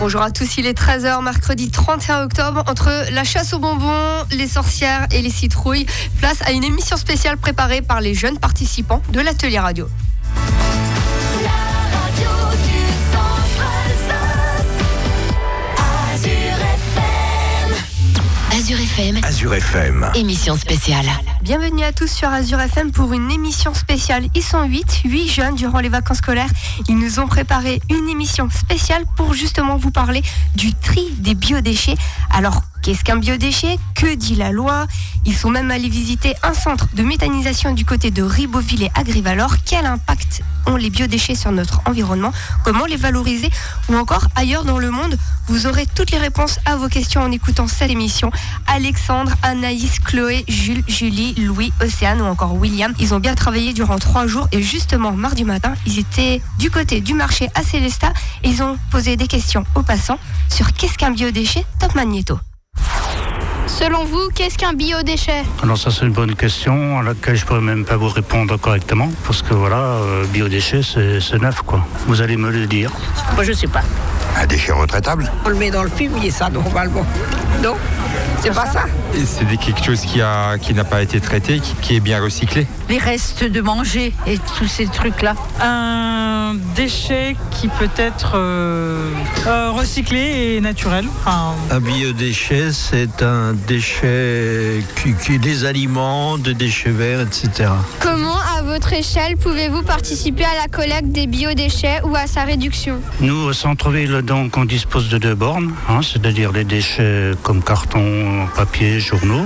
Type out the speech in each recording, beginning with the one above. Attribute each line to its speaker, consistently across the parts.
Speaker 1: Bonjour à tous, il est 13h, mercredi 31 octobre. Entre la chasse aux bonbons, les sorcières et les citrouilles, place à une émission spéciale préparée par les jeunes participants de l'atelier radio.
Speaker 2: Azure FM.
Speaker 3: Azure FM.
Speaker 2: Émission spéciale.
Speaker 1: Bienvenue à tous sur Azure FM pour une émission spéciale. Ils sont 8, 8 jeunes durant les vacances scolaires. Ils nous ont préparé une émission spéciale pour justement vous parler du tri des biodéchets. Alors, qu'est-ce qu'un biodéchet Que dit la loi Ils sont même allés visiter un centre de méthanisation du côté de Ribeauville et Agrivalor. Quel impact ont les biodéchets sur notre environnement Comment les valoriser Ou encore ailleurs dans le monde Vous aurez toutes les réponses à vos questions en écoutant cette émission. Alexandre, Anaïs, Chloé, Jules, Julie, Louis, Océane ou encore William. Ils ont bien travaillé durant trois jours et justement mardi matin, ils étaient du côté du marché à Célesta ils ont posé des questions aux passants sur qu'est-ce qu'un biodéchet Top Magnéto.
Speaker 4: Selon vous, qu'est-ce qu'un biodéchet?
Speaker 5: Alors ça c'est une bonne question à laquelle je pourrais même pas vous répondre correctement parce que voilà, euh, biodéchet c'est c'est neuf quoi. Vous allez me le dire.
Speaker 6: Moi, je sais pas.
Speaker 3: Un déchet retraitable
Speaker 6: On le met dans le fumier, ça, normalement. Non? C'est pas ça
Speaker 7: Et C'est des- quelque chose qui a qui n'a pas été traité, qui, qui est bien recyclé.
Speaker 8: les restes de manger et tous ces trucs-là.
Speaker 9: un déchet qui peut être euh, euh, recyclé et naturel. Enfin,
Speaker 10: Un biodéchet, c'est un déchet qui, qui des aliments, des déchets verts, etc.
Speaker 4: Comment, à votre échelle, pouvez-vous participer à la collecte des biodéchets ou à sa réduction?
Speaker 5: Nous au centre-ville donc on dispose de deux bornes, hein, c'est-à-dire les déchets comme carton, papier, journaux,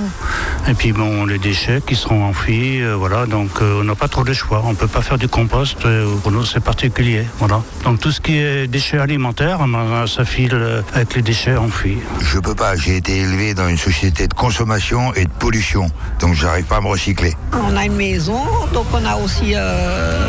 Speaker 5: et puis bon les déchets qui seront enfouis, euh, voilà donc euh, on n'a pas trop de choix. On peut pas faire du compost, euh, pour nous c'est particulier, voilà. Donc tout ce qui est déchets alimentaires, ben, ça file euh, avec les déchets enfouis.
Speaker 3: Je peux pas, j'ai été élevé dans une société de consommation et de pollution, donc j'arrive pas à me recycler.
Speaker 6: On a une maison, donc on a aussi euh,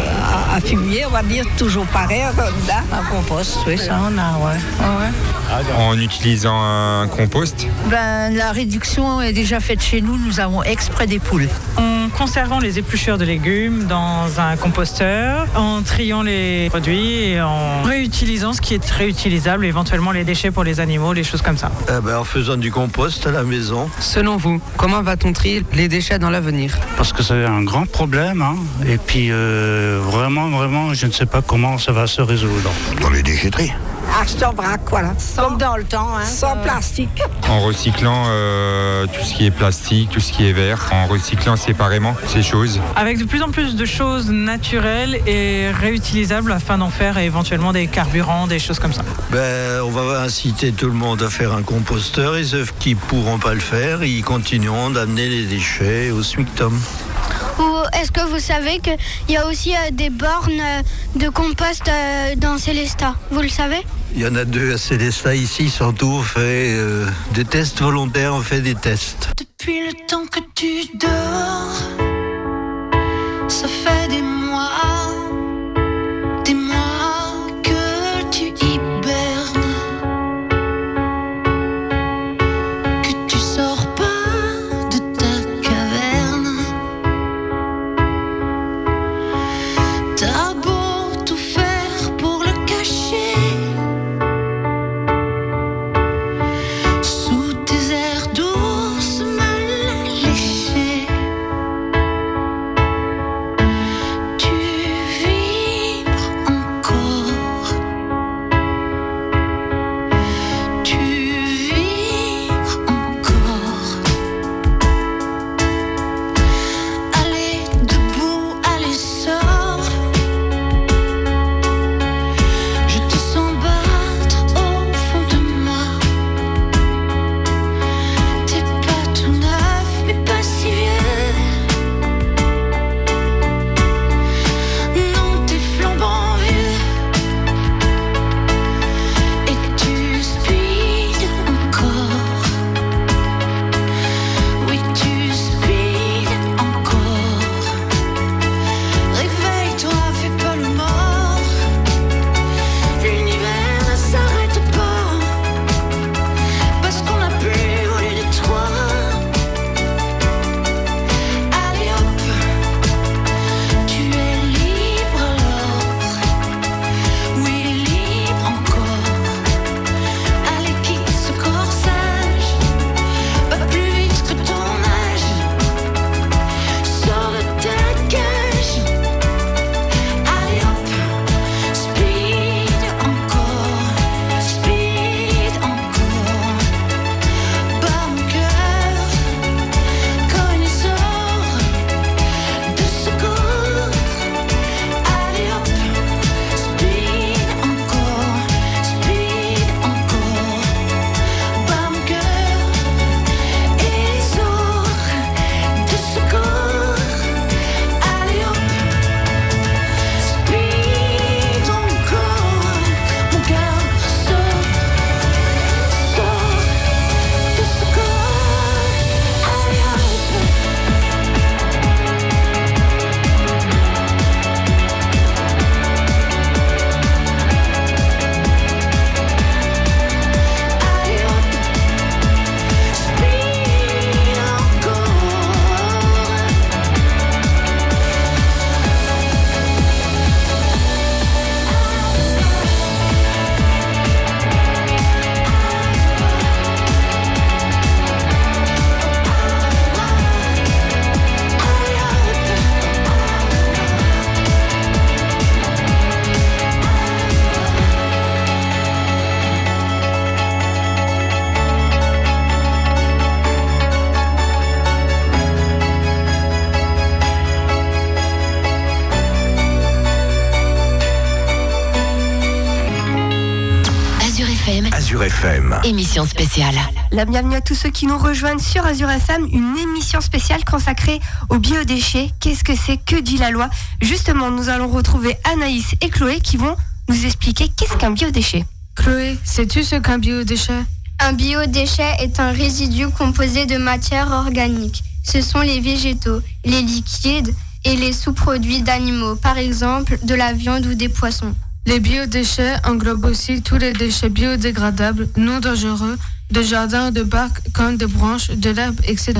Speaker 6: un un fumier, on va dire, toujours pareil. là.
Speaker 8: Un compost, oui, ça on a, ouais. Ouais, ouais.
Speaker 7: En utilisant un compost,
Speaker 8: Ben, la réduction est déjà faite chez nous, nous avons exprès des poules.
Speaker 9: en conservant les épluchures de légumes dans un composteur, en triant les produits et en réutilisant ce qui est réutilisable, éventuellement les déchets pour les animaux, les choses comme ça.
Speaker 10: Eh ben, en faisant du compost à la maison,
Speaker 11: Selon vous, comment va-t-on trier les déchets dans l'avenir?
Speaker 5: Parce que c'est un grand problème, hein, et puis euh, vraiment, vraiment, je ne sais pas comment ça va se résoudre.
Speaker 3: Dans les déchetteries.
Speaker 6: Acheter en vrac, voilà. Sans,
Speaker 8: dans le temps, hein.
Speaker 6: sans plastique.
Speaker 7: en recyclant euh, tout ce qui est plastique, tout ce qui est verre, en recyclant séparément ces choses.
Speaker 9: Avec de plus en plus de choses naturelles et réutilisables afin d'en faire éventuellement des carburants, des choses comme ça.
Speaker 10: ben, on va inciter tout le monde à faire un composteur et ceux qui pourront pas le faire, ils continueront d'amener les déchets au SMICTOM.
Speaker 4: Est-ce que vous savez qu'il y a aussi euh, des bornes euh, de compost euh, dans Célesta Vous le savez?
Speaker 10: Il y en a deux à Célestat ici, surtout on fait euh, des tests volontaires, on fait des tests.
Speaker 12: Depuis le temps que tu dors, ça fait des mois,
Speaker 2: Émission spéciale.
Speaker 1: La bienvenue à tous ceux qui nous rejoignent sur Azure FM, une émission spéciale consacrée aux biodéchets. Qu'est-ce que c'est Que dit la loi Justement, nous allons retrouver Anaïs et Chloé qui vont nous expliquer qu'est-ce qu'un biodéchet.
Speaker 8: Chloé, sais-tu ce qu'un biodéchet?
Speaker 4: Un biodéchet est un résidu composé de matière organique. Ce sont les végétaux, les liquides et les sous-produits d'animaux, par exemple de la viande ou des poissons.
Speaker 8: Les biodéchets englobent aussi tous les déchets biodégradables, non dangereux, de jardin, de parcs, comme de branches, de l'herbe, etc.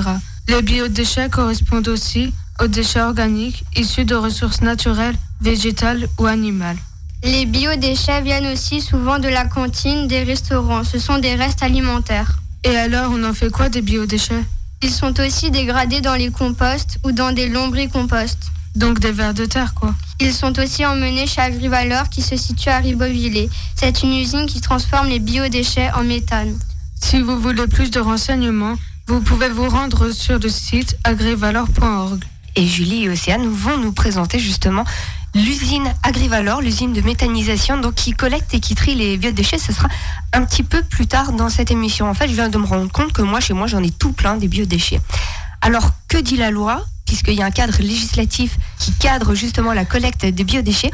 Speaker 8: Les biodéchets correspondent aussi aux déchets organiques issus de ressources naturelles, végétales ou animales.
Speaker 4: Les biodéchets viennent aussi souvent de la cantine des restaurants. Ce sont des restes alimentaires.
Speaker 8: Et alors, on en fait quoi des biodéchets?
Speaker 4: Ils sont aussi dégradés dans les composts ou dans des lombricomposts.
Speaker 8: Donc des vers de terre, quoi.
Speaker 4: Ils sont aussi emmenés chez Agrivalor qui se situe à Ribeauvillé. C'est une usine qui transforme les biodéchets en méthane.
Speaker 8: Si vous voulez plus de renseignements, vous pouvez vous rendre sur le site agrivalor.org.
Speaker 1: Et Julie et Océane vont nous présenter justement l'usine Agrivalor, l'usine de méthanisation, donc qui collecte et qui trie les biodéchets. Ce sera un petit peu plus tard dans cette émission. En fait, je viens de me rendre compte que moi, chez moi, j'en ai tout plein des biodéchets. Alors, que dit la loi? Puisqu'il y a un cadre législatif qui cadre justement la collecte des biodéchets,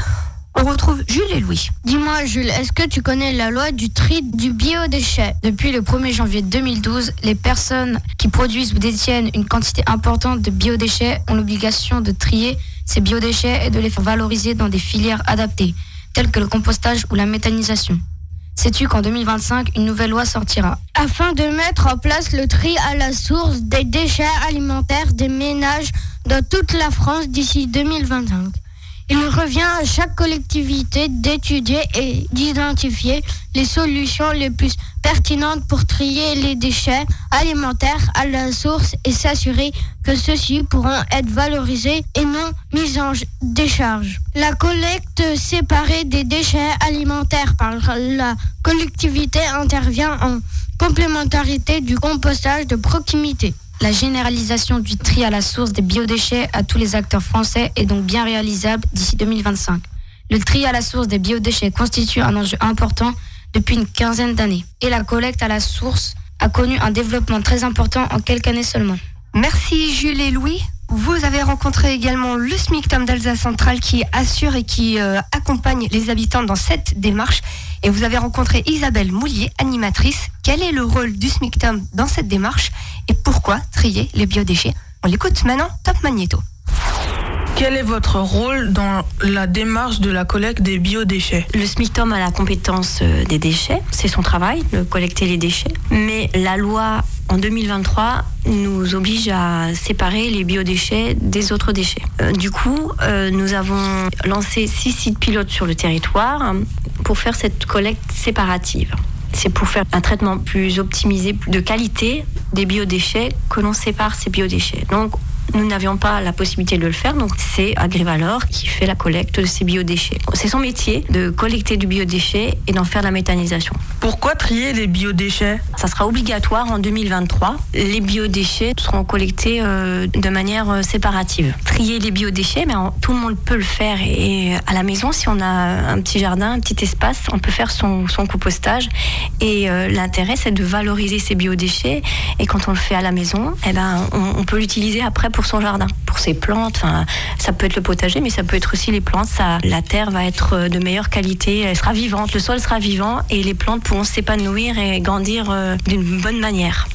Speaker 1: on retrouve Jules et Louis.
Speaker 4: Dis-moi, Jules, est-ce que tu connais la loi du tri du biodéchet?
Speaker 13: Depuis le 1er janvier 2012, les personnes qui produisent ou détiennent une quantité importante de biodéchets ont l'obligation de trier ces biodéchets et de les faire valoriser dans des filières adaptées, telles que le compostage ou la méthanisation. Sais-tu qu'en 2025, une nouvelle loi sortira?
Speaker 4: Afin de mettre en place le tri à la source des déchets alimentaires des ménages dans toute la France d'ici 2025. Il revient à chaque collectivité d'étudier et d'identifier les solutions les plus pertinentes pour trier les déchets alimentaires à la source et s'assurer que ceux-ci pourront être valorisés et non mis en décharge. La collecte séparée des déchets alimentaires par la collectivité intervient en complémentarité du compostage de proximité.
Speaker 13: La généralisation du tri à la source des biodéchets à tous les acteurs français est donc bien réalisable d'ici 2025. Le tri à la source des biodéchets constitue un enjeu important depuis une quinzaine d'années. Et la collecte à la source a connu un développement très important en quelques années seulement.
Speaker 1: Merci Jules et Louis. Vous avez rencontré également le SMICTOM d'Alsace Centrale qui assure et qui euh, accompagne les habitants dans cette démarche. Et vous avez rencontré Isabelle Moulier, animatrice. Quel est le rôle du SMICTOM dans cette démarche et pourquoi trier les biodéchets On l'écoute maintenant, Top Magnéto.
Speaker 14: Quel est votre rôle dans la démarche de la collecte des biodéchets
Speaker 15: Le SMICTOM a la compétence euh, des déchets, c'est son travail de collecter les déchets. Mais la loi en 2023 nous oblige à séparer les biodéchets des autres déchets. Euh, du coup, euh, nous avons lancé six sites pilotes sur le territoire pour faire cette collecte séparative. C'est pour faire un traitement plus optimisé, de qualité des biodéchets que l'on sépare ces biodéchets. Nous n'avions pas la possibilité de le faire, donc c'est Agrivalor qui fait la collecte de ces biodéchets. C'est son métier de collecter du biodéchet et d'en faire la méthanisation.
Speaker 14: Pourquoi trier les biodéchets?
Speaker 15: Ça sera obligatoire en 2023. Les biodéchets seront collectés euh, de manière euh, séparative. Trier les biodéchets, mais tout le monde peut le faire. Et à la maison, si on a un petit jardin, un petit espace, on peut faire son, son compostage. Et euh, l'intérêt, c'est de valoriser ces biodéchets. Et quand on le fait à la maison, eh ben, on, on peut l'utiliser après pour son jardin, pour ses plantes. Enfin, ça peut être le potager, mais ça peut être aussi les plantes. Ça, la terre va être euh, de meilleure qualité, elle sera vivante, le sol sera vivant et les plantes pourront s'épanouir et grandir euh, d'une bonne manière.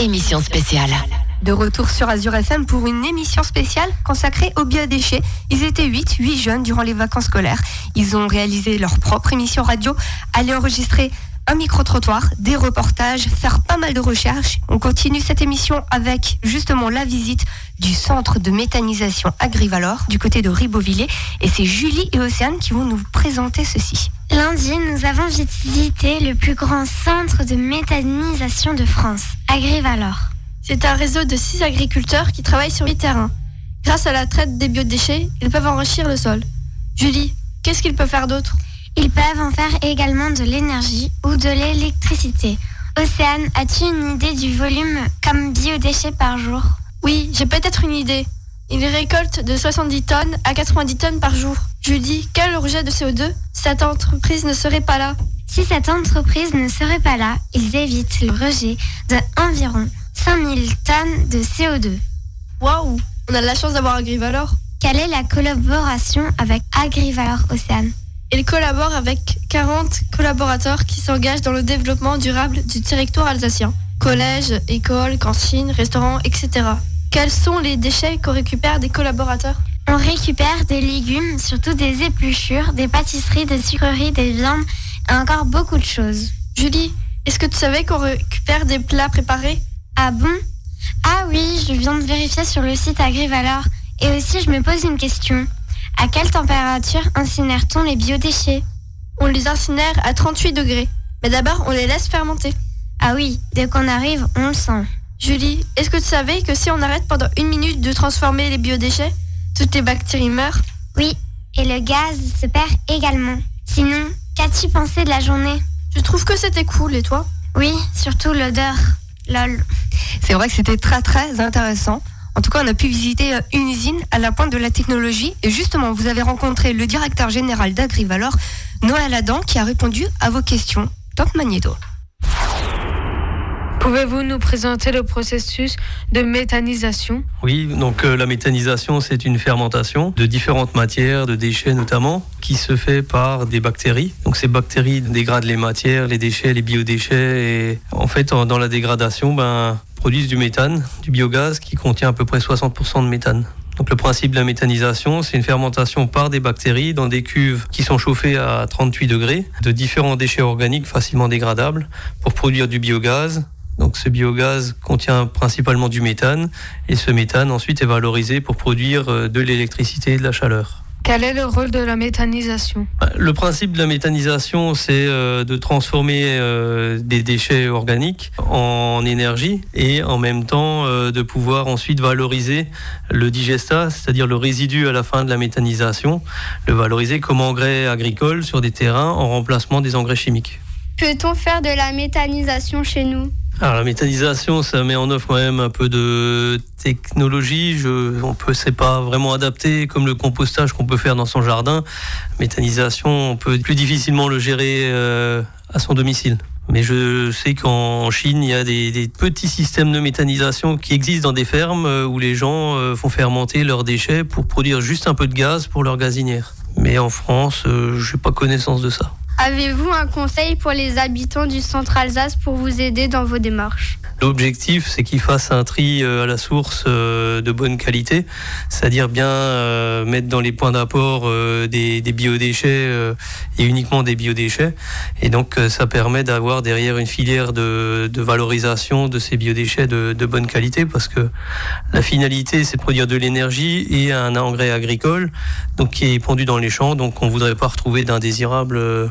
Speaker 2: Émission spéciale.
Speaker 1: De retour sur Azure FM pour une émission spéciale consacrée aux biodéchets. Ils étaient 8, 8 jeunes durant les vacances scolaires. Ils ont réalisé leur propre émission radio, allaient enregistrer un micro-trottoir, des reportages, faire mal de recherches. On continue cette émission avec justement la visite du centre de méthanisation Agrivalor du côté de Ribeauvillé. Et c'est Julie et Océane qui vont nous présenter ceci.
Speaker 16: Lundi, nous avons visité le plus grand centre de méthanisation de France, Agrivalor.
Speaker 17: C'est un réseau de six agriculteurs qui travaillent sur les terrains. Grâce à la traite des biodéchets, ils peuvent enrichir le sol. Julie, qu'est-ce qu'ils peuvent faire d'autre?
Speaker 16: Ils peuvent en faire également de l'énergie ou de l'électricité. Océane, as-tu une idée du volume comme biodéchets par jour?
Speaker 17: Oui, j'ai peut-être une idée. Ils récoltent de 70 tonnes à 90 tonnes par jour. Julie, quel rejet de CO2 Cette entreprise ne serait pas là.
Speaker 16: Si cette entreprise ne serait pas là, ils évitent le rejet de environ 5000 tonnes de CO2.
Speaker 17: Waouh On a de la chance d'avoir Agrivalor.
Speaker 16: Quelle est la collaboration avec Agrivalor Océane?
Speaker 17: Il collabore avec 40 collaborateurs qui s'engagent dans le développement durable du territoire alsacien. Collèges, écoles, cantines, restaurants, etc. Quels sont les déchets qu'on récupère des collaborateurs?
Speaker 16: On récupère des légumes, surtout des épluchures, des pâtisseries, des sucreries, des viandes et encore beaucoup de choses.
Speaker 17: Julie, est-ce que tu savais qu'on récupère des plats préparés?
Speaker 16: Ah bon? Ah oui, je viens de vérifier sur le site Agrivalor. Et aussi, je me pose une question. À quelle température incinère-t-on les biodéchets?
Speaker 17: On les incinère à 38 degrés. Mais d'abord, on les laisse fermenter.
Speaker 16: Ah oui, dès qu'on arrive, on le sent.
Speaker 17: Julie, est-ce que tu savais que si on arrête pendant une minute de transformer les biodéchets, toutes les bactéries meurent?
Speaker 16: Oui, et le gaz se perd également. Sinon, qu'as-tu pensé de la journée?
Speaker 17: Je trouve que c'était cool, et toi?
Speaker 16: Oui, surtout l'odeur. Lol.
Speaker 1: C'est vrai que c'était très très intéressant. En tout cas, on a pu visiter euh, une usine à la pointe de la technologie. Et justement, vous avez rencontré le directeur général d'Agrivalor, Noël Adam, qui a répondu à vos questions. Top Magneto.
Speaker 8: Pouvez-vous nous présenter le processus de méthanisation?
Speaker 18: Oui, donc euh, la méthanisation, c'est une fermentation de différentes matières, de déchets notamment, qui se fait par des bactéries. Donc ces bactéries dégradent les matières, les déchets, les biodéchets. Et en fait, en- dans la dégradation, ben, produisent du méthane, du biogaz qui contient à peu près 60% de méthane. Donc le principe de la méthanisation, c'est une fermentation par des bactéries dans des cuves qui sont chauffées à 38 degrés de différents déchets organiques facilement dégradables pour produire du biogaz. Donc ce biogaz contient principalement du méthane et ce méthane ensuite est valorisé pour produire euh, de l'électricité et de la chaleur.
Speaker 8: Quel est le rôle de la méthanisation
Speaker 18: Le principe de la méthanisation, c'est euh, de transformer euh, des déchets organiques en énergie et en même temps euh, de pouvoir ensuite valoriser le digestat, c'est-à-dire le résidu à la fin de la méthanisation, le valoriser comme engrais agricole sur des terrains en remplacement des engrais chimiques.
Speaker 19: Peut-on faire de la méthanisation chez nous?
Speaker 18: Alors la méthanisation, ça met en œuvre quand même un peu de technologie. Je, on peut, c'est pas vraiment adapté comme le compostage qu'on peut faire dans son jardin. Méthanisation, on peut plus difficilement le gérer euh, à son domicile. Mais je sais qu'en Chine, il y a des, des petits systèmes de méthanisation qui existent dans des fermes euh, où les gens euh, font fermenter leurs déchets pour produire juste un peu de gaz pour leur gazinière. Mais en France, je n'ai pas connaissance de ça.
Speaker 19: Avez-vous un conseil pour les habitants du centre Alsace pour vous aider dans vos démarches?
Speaker 18: L'objectif, c'est qu'ils fassent un tri euh, à la source euh, de bonne qualité, c'est-à-dire bien euh, mettre dans les points d'apport des, biodéchets et uniquement des biodéchets. Et donc, ça permet d'avoir derrière une filière de, valorisation de ces biodéchets de, bonne qualité, parce que la finalité, c'est produire de l'énergie et un engrais agricole, donc qui est pondu dans les champs. Donc, on ne voudrait pas retrouver d'indésirables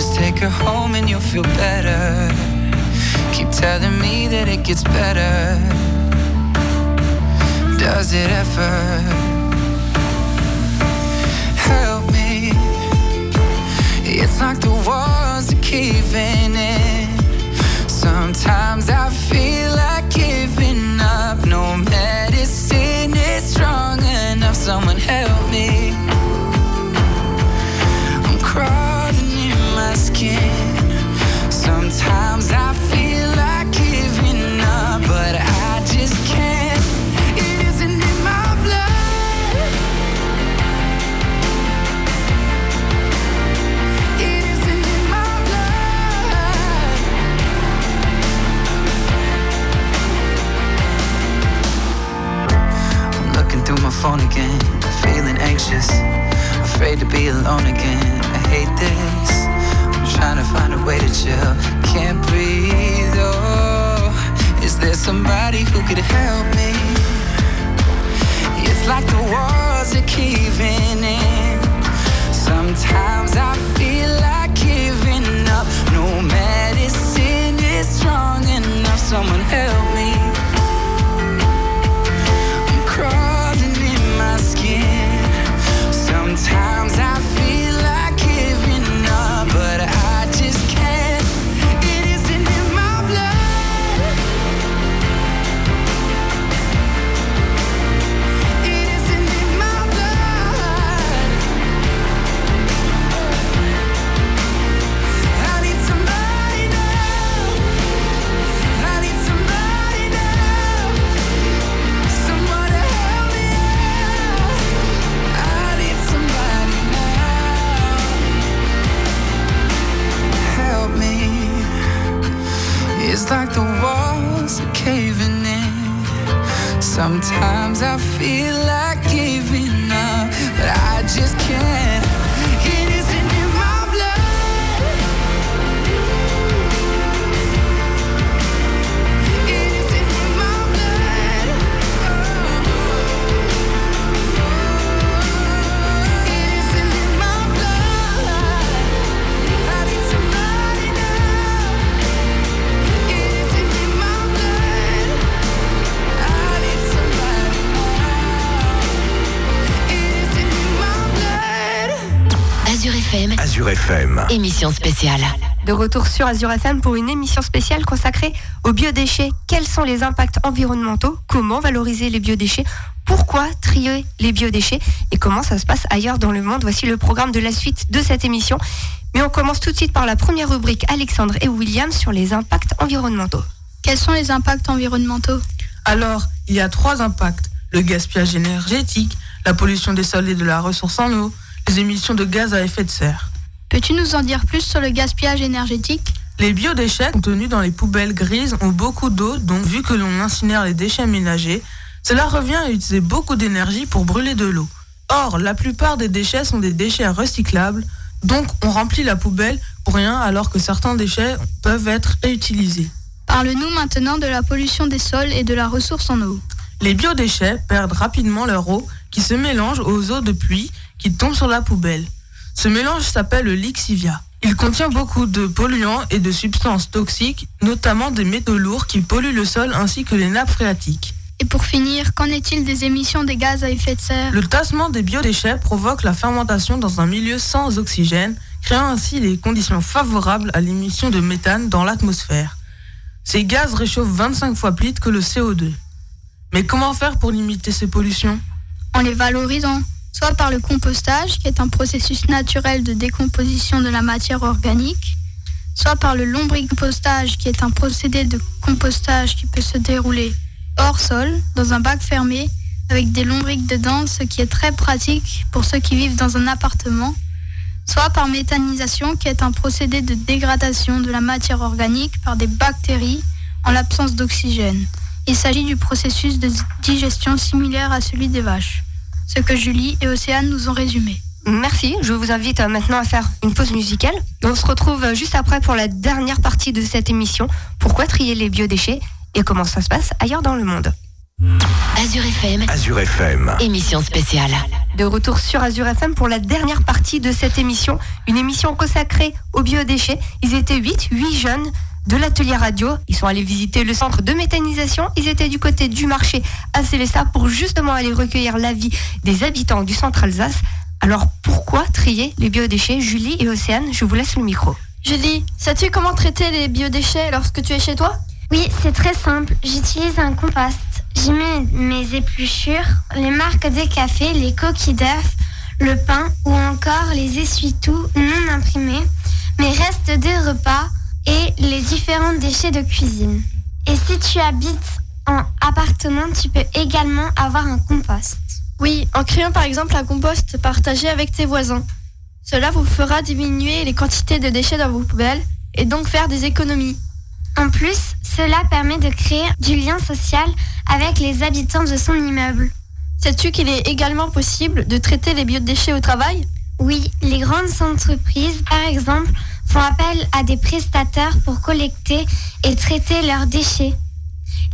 Speaker 12: Just take her home and you'll feel better. Keep telling me that it gets better. Does it ever? Help me. It's like the walls are keeping in. Sometimes I feel like giving up. No medicine is strong enough. Someone help me. can't
Speaker 2: FM.
Speaker 20: Azure FM.
Speaker 2: Émission spéciale.
Speaker 1: De retour sur Azure FM pour une émission spéciale consacrée aux biodéchets. Quels sont les impacts environnementaux? Comment valoriser les biodéchets? Pourquoi trier les biodéchets? Et comment ça se passe ailleurs dans le monde? Voici le programme de la suite de cette émission. Mais on commence tout de suite par la première rubrique Alexandre et William sur les impacts environnementaux.
Speaker 17: Quels sont les impacts environnementaux?
Speaker 14: Alors, il y a trois impacts. Le gaspillage énergétique, la pollution des sols et de la ressource en eau, les émissions de gaz à effet de serre.
Speaker 17: Peux-tu nous en dire plus sur le gaspillage énergétique?
Speaker 14: Les biodéchets contenus dans les poubelles grises ont beaucoup d'eau, donc vu que l'on incinère les déchets ménagers, cela revient à utiliser beaucoup d'énergie pour brûler de l'eau. Or, la plupart des déchets sont des déchets recyclables, donc on remplit la poubelle pour rien alors que certains déchets peuvent être réutilisés.
Speaker 17: Parle-nous maintenant de la pollution des sols et de la ressource en eau.
Speaker 14: Les biodéchets perdent rapidement leur eau qui se mélange aux eaux de pluie qui tombent sur la poubelle. Ce mélange s'appelle le lixivia. Il contient beaucoup de polluants et de substances toxiques, notamment des métaux lourds qui polluent le sol ainsi que les nappes phréatiques.
Speaker 17: Et pour finir, qu'en est-il des émissions des gaz à effet de serre?
Speaker 14: Le tassement des biodéchets provoque la fermentation dans un milieu sans oxygène, créant ainsi les conditions favorables à l'émission de méthane dans l'atmosphère. Ces gaz réchauffent 25 fois plus vite que le CO2. Mais comment faire pour limiter ces pollutions?
Speaker 17: En les valorisant, soit par le compostage, qui est un processus naturel de décomposition de la matière organique, soit par le lombricompostage, qui est un procédé de compostage qui peut se dérouler hors sol, dans un bac fermé, avec des lombriques dedans, ce qui est très pratique pour ceux qui vivent dans un appartement, soit par méthanisation, qui est un procédé de dégradation de la matière organique par des bactéries en l'absence d'oxygène. Il s'agit du processus de digestion similaire à celui des vaches, ce que Julie et Océane nous ont résumé.
Speaker 1: Merci, je vous invite euh, maintenant à faire une pause musicale. On se retrouve euh, juste après pour la dernière partie de cette émission. Pourquoi trier les biodéchets et comment ça se passe ailleurs dans le monde
Speaker 2: Azure FM.
Speaker 20: Azure FM.
Speaker 2: Émission spéciale.
Speaker 1: De retour sur Azure FM pour la dernière partie de cette émission, une émission consacrée aux biodéchets. Ils étaient 8, 8 jeunes de l'atelier radio. Ils sont allés visiter le centre de méthanisation. Ils étaient du côté du marché à Célestat pour justement aller recueillir l'avis des habitants du centre Alsace. Alors pourquoi trier les biodéchets? Julie et Océane, je vous laisse le micro.
Speaker 17: Julie, sais-tu comment traiter les biodéchets lorsque tu es chez toi?
Speaker 16: Oui, c'est très simple. J'utilise un compost. J'y mets mes épluchures, les marques des cafés, les coquilles d'œufs, le pain ou encore les essuie-tout non imprimés, mes restes des repas et les différents déchets de cuisine. Et si tu habites en appartement, tu peux également avoir un compost.
Speaker 17: Oui, en créant par exemple un compost partagé avec tes voisins. Cela vous fera diminuer les quantités de déchets dans vos poubelles et donc faire des économies.
Speaker 16: En plus, cela permet de créer du lien social avec les habitants de son immeuble.
Speaker 17: Sais-tu qu'il est également possible de traiter les biodéchets au travail?
Speaker 16: Oui, les grandes entreprises, par exemple, font appel à des prestataires pour collecter et traiter leurs déchets.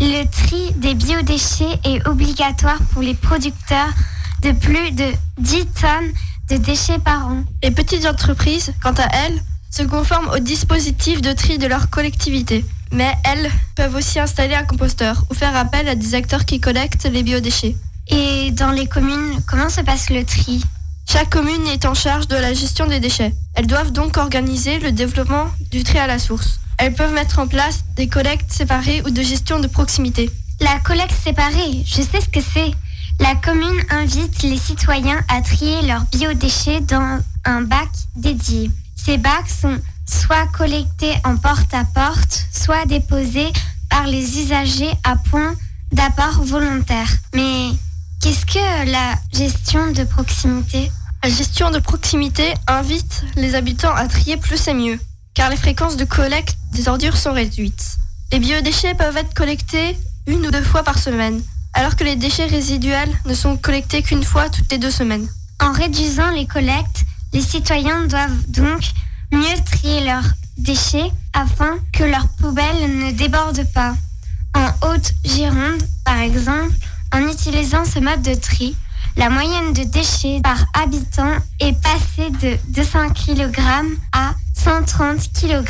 Speaker 16: Le tri des biodéchets est obligatoire pour les producteurs de plus de 10 tonnes de déchets par an.
Speaker 17: Les petites entreprises, quant à elles, se conforment au dispositif de tri de leur collectivité. Mais elles peuvent aussi installer un composteur ou faire appel à des acteurs qui collectent les biodéchets.
Speaker 16: Et dans les communes, comment se passe le tri?
Speaker 17: Chaque commune est en charge de la gestion des déchets. Elles doivent donc organiser le développement du tri à la source. Elles peuvent mettre en place des collectes séparées ou de gestion de proximité.
Speaker 16: La collecte séparée, je sais ce que c'est. La commune invite les citoyens à trier leurs biodéchets dans un bac dédié. Ces bacs sont soit collectés en porte-à-porte, soit déposés par les usagers à point d'apport volontaire. Mais qu'est-ce que la gestion de proximité?
Speaker 17: La gestion de proximité invite les habitants à trier plus et mieux, car les fréquences de collecte des ordures sont réduites. Les biodéchets peuvent être collectés une ou deux fois par semaine, alors que les déchets résiduels ne sont collectés qu'une fois toutes les deux semaines.
Speaker 16: En réduisant les collectes, les citoyens doivent donc mieux trier leurs déchets afin que leurs poubelles ne débordent pas. En Haute-Gironde, par exemple, en utilisant ce mode de tri, la moyenne de déchets par habitant est passée de 200 kg à 130 kg.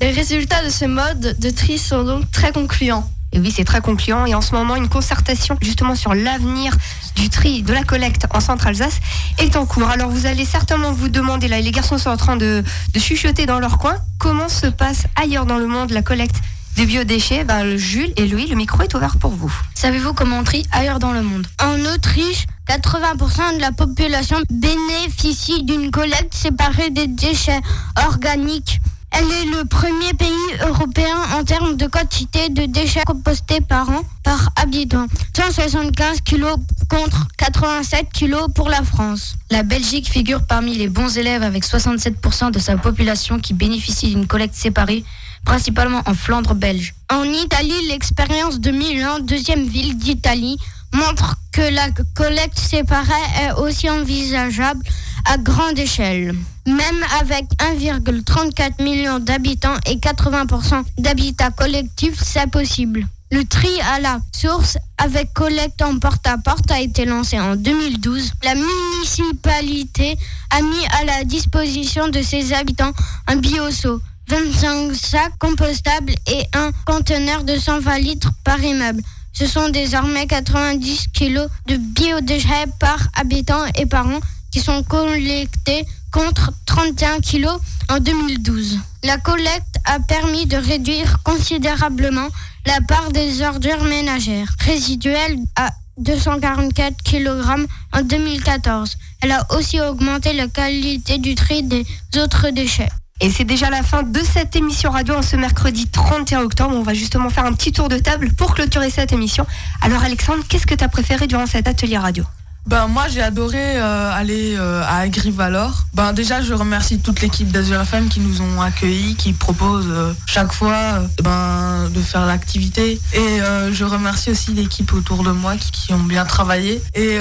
Speaker 17: Les résultats de ce mode de tri sont donc très concluants.
Speaker 1: Et oui, c'est très concluant. Et en ce moment, une concertation justement sur l'avenir du tri, de la collecte en Centre-Alsace est en cours. Alors vous allez certainement vous demander, là, les garçons sont en train de, de chuchoter dans leur coin, comment se passe ailleurs dans le monde la collecte des biodéchets ben, Jules et Louis, le micro est ouvert pour vous.
Speaker 13: Savez-vous comment on trie ailleurs dans le monde?
Speaker 4: En Autriche, 80% de la population bénéficie d'une collecte séparée des déchets organiques. Elle est le premier pays européen en termes de quantité de déchets compostés par an par habitant. 175 kilos contre 87 kilos pour la France.
Speaker 13: La Belgique figure parmi les bons élèves avec 67% de sa population qui bénéficie d'une collecte séparée, principalement en Flandre belge.
Speaker 4: En Italie, l'expérience de Milan, deuxième ville d'Italie, montre que la collecte séparée est aussi envisageable à grande échelle. Même avec 1,34 million d'habitants et 80% d'habitats collectifs, c'est possible. Le tri à la source avec collecte en porte-à-porte a été lancé en 2012. La municipalité a mis à la disposition de ses habitants un bioseau, 25 sacs compostables et un conteneur de 120 litres par immeuble. Ce sont désormais 90 kilos de biodéchets par habitant et par an qui sont collectés contre 31 kilos en 2012. La collecte a permis de réduire considérablement la part des ordures ménagères résiduelles à 244 kg en 2014. Elle a aussi augmenté la qualité du tri des autres déchets.
Speaker 1: Et c'est déjà la fin de cette émission radio en ce mercredi 31 octobre. On va justement faire un petit tour de table pour clôturer cette émission. Alors Alexandre, qu'est-ce que tu as préféré durant cet atelier radio?
Speaker 14: Ben moi j'ai adoré euh, aller euh, à Agrivalor. Ben déjà je remercie toute l'équipe d'Azur FM qui nous ont accueillis, qui propose euh, chaque fois ben de faire l'activité. Et je remercie aussi l'équipe autour de moi qui, qui, ont bien travaillé. Et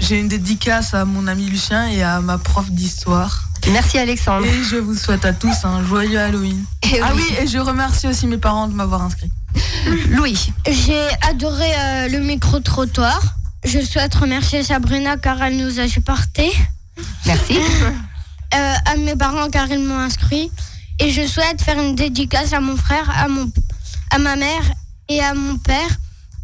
Speaker 14: j'ai une dédicace à mon ami Lucien et à ma prof d'histoire.
Speaker 1: Merci Alexandre.
Speaker 14: Et je vous souhaite à tous un joyeux Halloween.
Speaker 1: Et
Speaker 14: ah
Speaker 1: oui.
Speaker 14: oui, et je remercie aussi mes parents de m'avoir inscrit.
Speaker 1: Louis.
Speaker 4: J'ai adoré le micro-trottoir. Je souhaite remercier Sabrina car elle nous a supportés.
Speaker 1: Merci.
Speaker 4: Euh, à mes parents car ils m'ont inscrit. Et je souhaite faire une dédicace à mon frère, à, mon, à ma mère et à mon père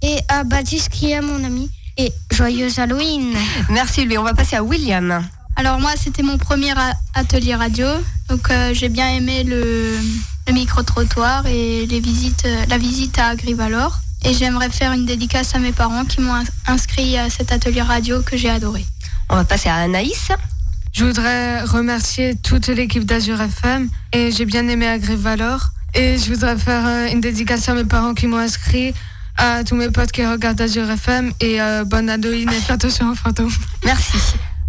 Speaker 4: et à Baptiste qui est mon ami. Et joyeux Halloween.
Speaker 1: Merci lui. On va passer à William.
Speaker 8: Alors moi c'était mon premier atelier radio. Donc euh, j'ai bien aimé le, le micro-trottoir et les visites, euh, la visite à Agrivalor. Et j'aimerais faire une dédicace à mes parents qui m'ont inscrit à cet atelier radio que j'ai adoré.
Speaker 1: On va passer à Anaïs.
Speaker 8: Je voudrais remercier toute l'équipe d'Azur FM et j'ai bien aimé Agrivalor. Et je voudrais faire euh, une dédicace à mes parents qui m'ont inscrit, à tous mes potes qui regardent Azur FM et euh, bonne Halloween et faites attention aux fantômes.
Speaker 1: Merci.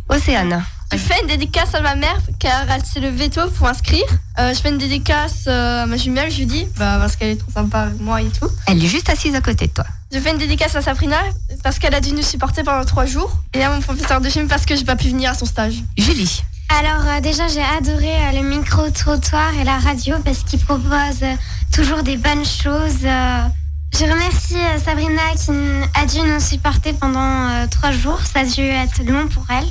Speaker 1: Océane.
Speaker 17: Je fais une dédicace à ma mère car elle s'est levée tôt pour inscrire. Euh, je fais une dédicace à ma jumelle Judy bah, parce qu'elle est trop sympa avec moi et tout.
Speaker 1: Elle est juste assise à côté de toi.
Speaker 17: Je fais une dédicace à Sabrina parce qu'elle a dû nous supporter pendant trois jours et à mon professeur de chimie parce que j'ai pas pu venir à son stage.
Speaker 1: Julie.
Speaker 16: Alors euh, déjà j'ai adoré euh, le micro-trottoir et la radio parce qu'ils proposent euh, toujours des bonnes choses. Euh, Je remercie euh, Sabrina qui a dû nous supporter pendant euh, trois jours. Ça a dû être long pour elle.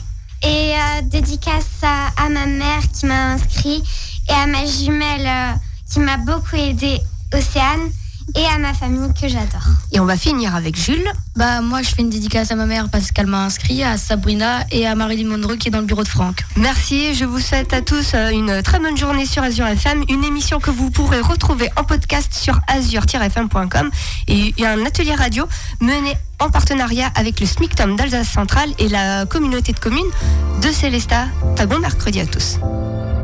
Speaker 16: Et euh, dédicace à, à ma mère qui m'a inscrit et à ma jumelle euh, qui m'a beaucoup aidé, Océane, et à ma famille que j'adore.
Speaker 1: Et on va finir avec Jules.
Speaker 13: Bah moi je fais une dédicace à ma mère parce qu'elle m'a inscrit, à Sabrina et à Marilyn Monroe qui est dans le bureau de Franck.
Speaker 1: Merci, je vous souhaite à tous euh, une très bonne journée sur Azure FM, une émission que vous pourrez retrouver en podcast sur azure-fm.com et un atelier radio mené en partenariat avec le SMICTOM d'Alsace Centrale et la communauté de communes de Célestat. Très bon mercredi à tous.